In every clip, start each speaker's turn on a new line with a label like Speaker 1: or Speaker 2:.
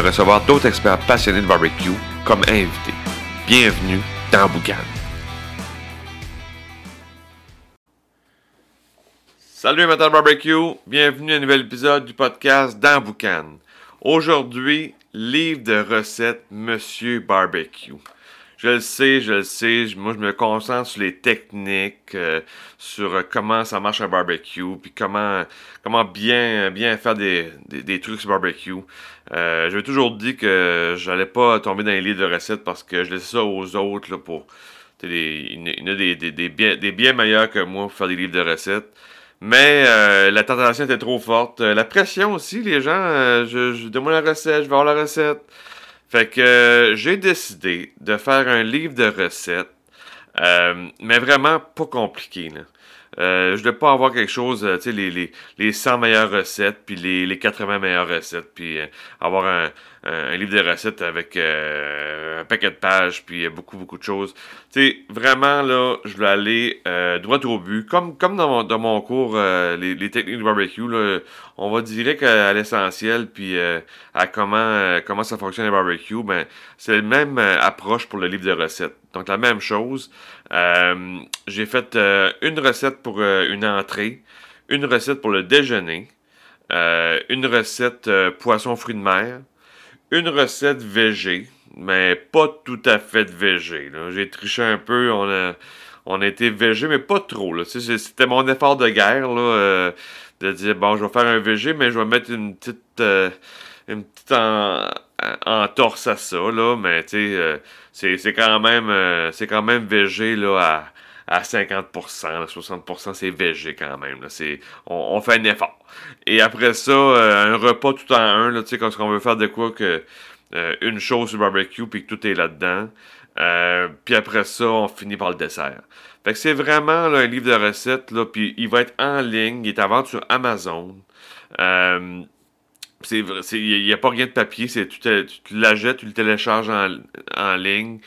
Speaker 1: recevoir d'autres experts passionnés de barbecue comme invités. Bienvenue dans Boucan. Salut de barbecue, bienvenue à un nouvel épisode du podcast dans Boucan. Aujourd'hui, livre de recettes Monsieur Barbecue. Je le sais, je le sais. Moi, je me concentre sur les techniques, euh, sur euh, comment ça marche un barbecue, puis comment, comment bien, bien faire des, des, trucs sur barbecue. Euh, je vais toujours dire que j'allais pas tomber dans les livres de recettes parce que je laisse ça aux autres là, pour. il y en a des, des, bien, des bien meilleurs que moi pour faire des livres de recettes. Mais la tentation était trop forte. la pression aussi, les gens, je, je donne la recette, je vais avoir la recette. Fait que euh, j'ai décidé de faire un livre de recettes, euh, mais vraiment pas compliqué. Euh, je ne pas avoir quelque chose, tu sais, les, les, les 100 meilleures recettes, puis les, les 80 meilleures recettes, puis avoir un, un, livre de recettes avec un paquet de pages, puis beaucoup, beaucoup de choses. Tu sais, vraiment, là, je voulais aller droit au but. Comme, comme dans, mon, dans mon cours, les, les, techniques de barbecue, là, on va direct à, l'essentiel, puis euh, à comment, euh, comment ça fonctionne le barbecue, ben, c'est la même euh, approche pour le livre de recettes. Donc, la même chose. j'ai fait une recette pour une entrée, une recette pour le déjeuner, une recette poisson fruits de mer, une recette végé, mais pas tout à fait végé. J'ai triché un peu, on a, on a été végé, mais pas trop. C'était mon effort de guerre. Là, de dire bon, je vais faire un VG, mais je vais mettre une petite euh, une petite en, torse à ça, là, mais tu sais, euh, c'est quand même euh, c'est quand même VG là à, à 50%, 60% c'est VG quand même. Là, on, on, fait un effort. Et après ça, un repas tout en un, là, tu sais, quand on veut faire de quoi que une chose sur barbecue puis que tout est là-dedans. puis après ça, on finit par le dessert. Fait que c'est vraiment là, un livre de recettes, là, puis il va être en ligne, il est à vendre sur Amazon. Euh, il n'y a pas rien de papier, tu, tu, tu l'achètes, tu le télécharges en, en ligne,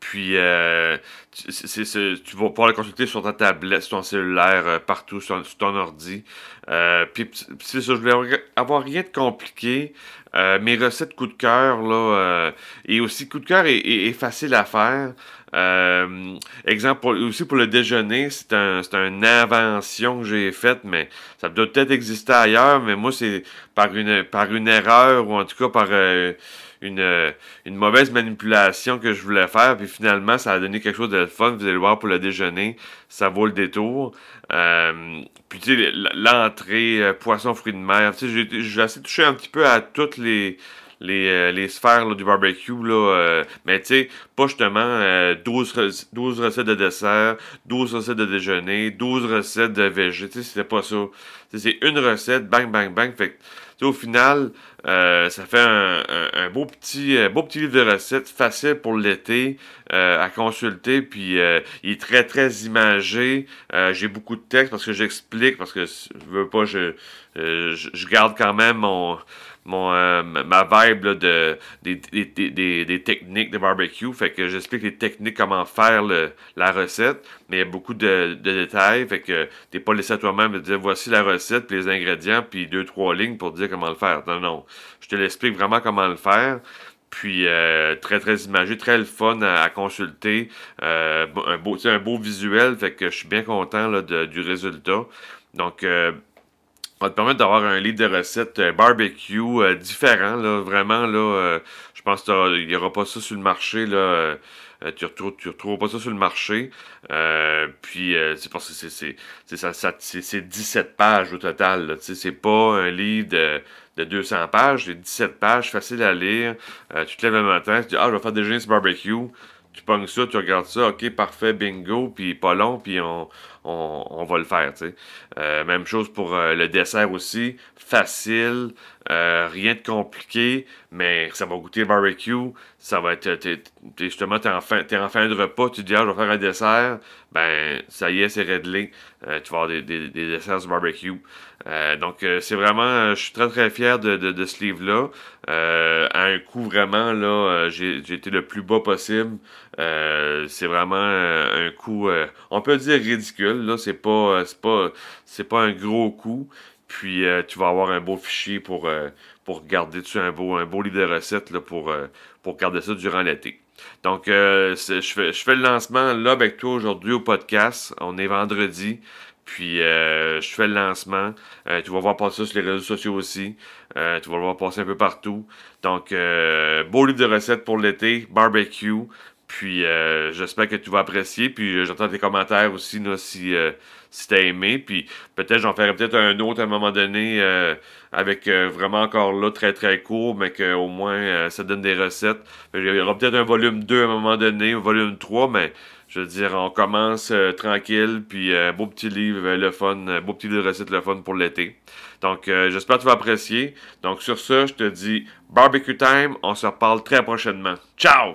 Speaker 1: puis euh, tu vas pouvoir le consulter sur ta tablette, sur ton cellulaire, euh, partout, sur, ton ordi. Euh, puis c'est ça, je voulais avoir rien de compliqué. Euh, mes recettes coup de cœur, là, et aussi coup de cœur est, facile à faire. exemple, aussi pour le déjeuner, c'est un, une invention que j'ai faite, mais ça doit peut-être exister ailleurs, mais moi, c'est par une, par une erreur, ou en tout cas par une, une mauvaise manipulation que je voulais faire, puis finalement, ça a donné quelque chose de fun. Vous allez le voir pour le déjeuner, ça vaut le détour. Euh, puis tu sais, l'entrée, euh, poisson, fruits de mer, tu sais, j'ai assez touché un petit peu à toutes les les, les sphères du barbecue, là, mais tu sais, pas justement 12, 12, recettes de dessert, 12 recettes de déjeuner, 12 recettes de végé, tu sais, c'était pas ça. C'est une recette, bang, bang, bang, fait au final, euh, ça fait un, beau, petit, euh, beau petit livre de recettes facile pour l'été euh, à consulter. Puis il est très, très imagé. J'ai beaucoup de texte parce que j'explique, parce que je veux pas, je, je garde quand même mon mon, euh, ma vibe de, des, des, des, techniques de barbecue. Fait que j'explique les techniques, comment faire le, la recette, mais il y a beaucoup de, de détails. Fait que t'es pas laissé à toi-même de dire voici la recette, puis les ingrédients, puis deux, trois lignes pour dire comment le faire. Non, non. Je te l'explique vraiment comment le faire. Puis euh, très très imagé, très le fun à, consulter. Euh, un, beau, un beau visuel, fait que je suis bien content là, de, du résultat. Donc va te permettre d'avoir un livre de recettes euh, barbecue euh, différent, là, vraiment, là, euh, je pense qu'il n'y aura pas ça sur le marché, là, tu tu retrouves pas ça sur le marché, puis c'est parce que c'est, c'est, 17 pages au total, c'est pas un livre de, de 200 pages, c'est 17 pages, facile à lire, tu te lèves le matin, tu dis, ah, je vais faire déjeuner ce barbecue, tu pognes ça, tu regardes ça, ok, parfait, bingo, puis pas long, puis on, on, va le faire, tu sais. Euh, même chose pour euh, le dessert aussi, facile, euh, rien de compliqué, mais ça va goûter le barbecue, ça va être, justement, t'es en, fin, en fin de repas, tu dis, ah, je vais faire un dessert, ben, ça y est, c'est réglé, tu vas avoir des, des, des desserts barbecue. donc, c'est vraiment, je suis très, très fier de, de, de ce livre-là. à un coût, vraiment, là, j'ai été le plus bas possible. c'est vraiment un coût, on peut dire ridicule, là, c'est pas, pas, pas un gros coup. Puis euh, tu vas avoir un beau fichier pour, euh, pour garder dessus un beau, un beau livre de recettes là, pour, euh, pour garder ça durant l'été. Donc, je, fais, je fais le lancement là avec toi aujourd'hui au podcast. On est vendredi. Puis je fais le lancement. tu vas voir passer ça sur les réseaux sociaux aussi. tu vas le voir passer un peu partout. Donc, beau livre de recettes pour l'été, barbecue. Puis euh, j'espère que tu vas apprécier. Puis euh, j'entends tes commentaires aussi là, si, euh, si tu as aimé. Puis peut-être j'en ferai peut-être un autre à un moment donné avec vraiment encore là très très court, mais qu'au moins ça donne des recettes. Il y aura peut-être un volume 2 à un moment donné, un volume 3, mais je veux dire, on commence tranquille, puis beau petit livre, le fun, beau petit livre de recettes, le fun pour l'été. Donc, j'espère que tu vas apprécier. Donc, sur ça, je te dis barbecue time. On se reparle très prochainement. Ciao!